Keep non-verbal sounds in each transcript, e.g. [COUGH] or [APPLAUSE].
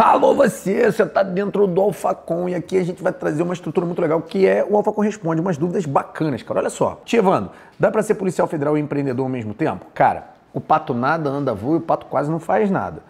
Alô você, você está dentro do Alfacom e aqui a gente vai trazer uma estrutura muito legal que é o Alfacom Responde, umas dúvidas bacanas, cara. Olha só. Tia Evandro, dá para ser policial federal e empreendedor ao mesmo tempo? Cara, o pato nada anda voa e o pato quase não faz nada.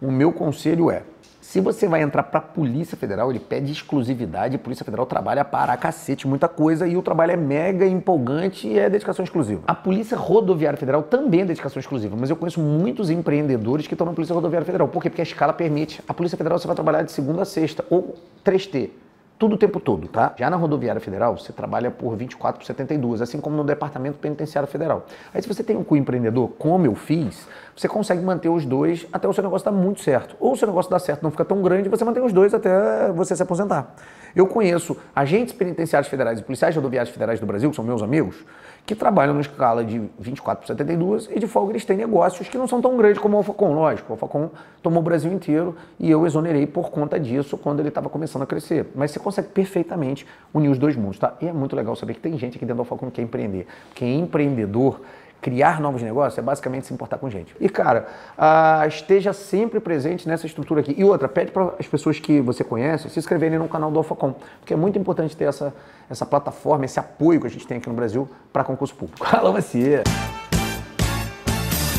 O meu conselho é, se você vai entrar para a Polícia Federal, ele pede exclusividade. A Polícia Federal trabalha para cacete, muita coisa, e o trabalho é mega empolgante e é dedicação exclusiva. A Polícia Rodoviária Federal também é dedicação exclusiva, mas eu conheço muitos empreendedores que estão na Polícia Rodoviária Federal. Por quê? Porque a escala permite. A Polícia Federal você vai trabalhar de segunda a sexta, ou 3T tudo o tempo todo, tá? Já na rodoviária federal, você trabalha por 24 por 72, assim como no departamento penitenciário federal. Aí se você tem um co-empreendedor, como eu fiz, você consegue manter os dois até o seu negócio dar muito certo. Ou o seu negócio dar certo, não fica tão grande, você mantém os dois até você se aposentar. Eu conheço agentes penitenciários federais e policiais rodoviários federais do Brasil, que são meus amigos, que trabalham na escala de 24 por 72 e de folga eles têm negócios que não são tão grandes como o Alfacom. Lógico, o Alfacom tomou o Brasil inteiro e eu exonerei por conta disso quando ele estava começando a crescer. Mas você consegue perfeitamente unir os dois mundos, tá? E é muito legal saber que tem gente aqui dentro do Alfacom que quer empreender. Quem é empreendedor criar novos negócios é basicamente se importar com gente. E, cara, uh, esteja sempre presente nessa estrutura aqui. E outra, pede para as pessoas que você conhece se inscreverem no canal do AlphaCom, porque é muito importante ter essa, essa plataforma, esse apoio que a gente tem aqui no Brasil para concurso público. [LAUGHS] Alô, você!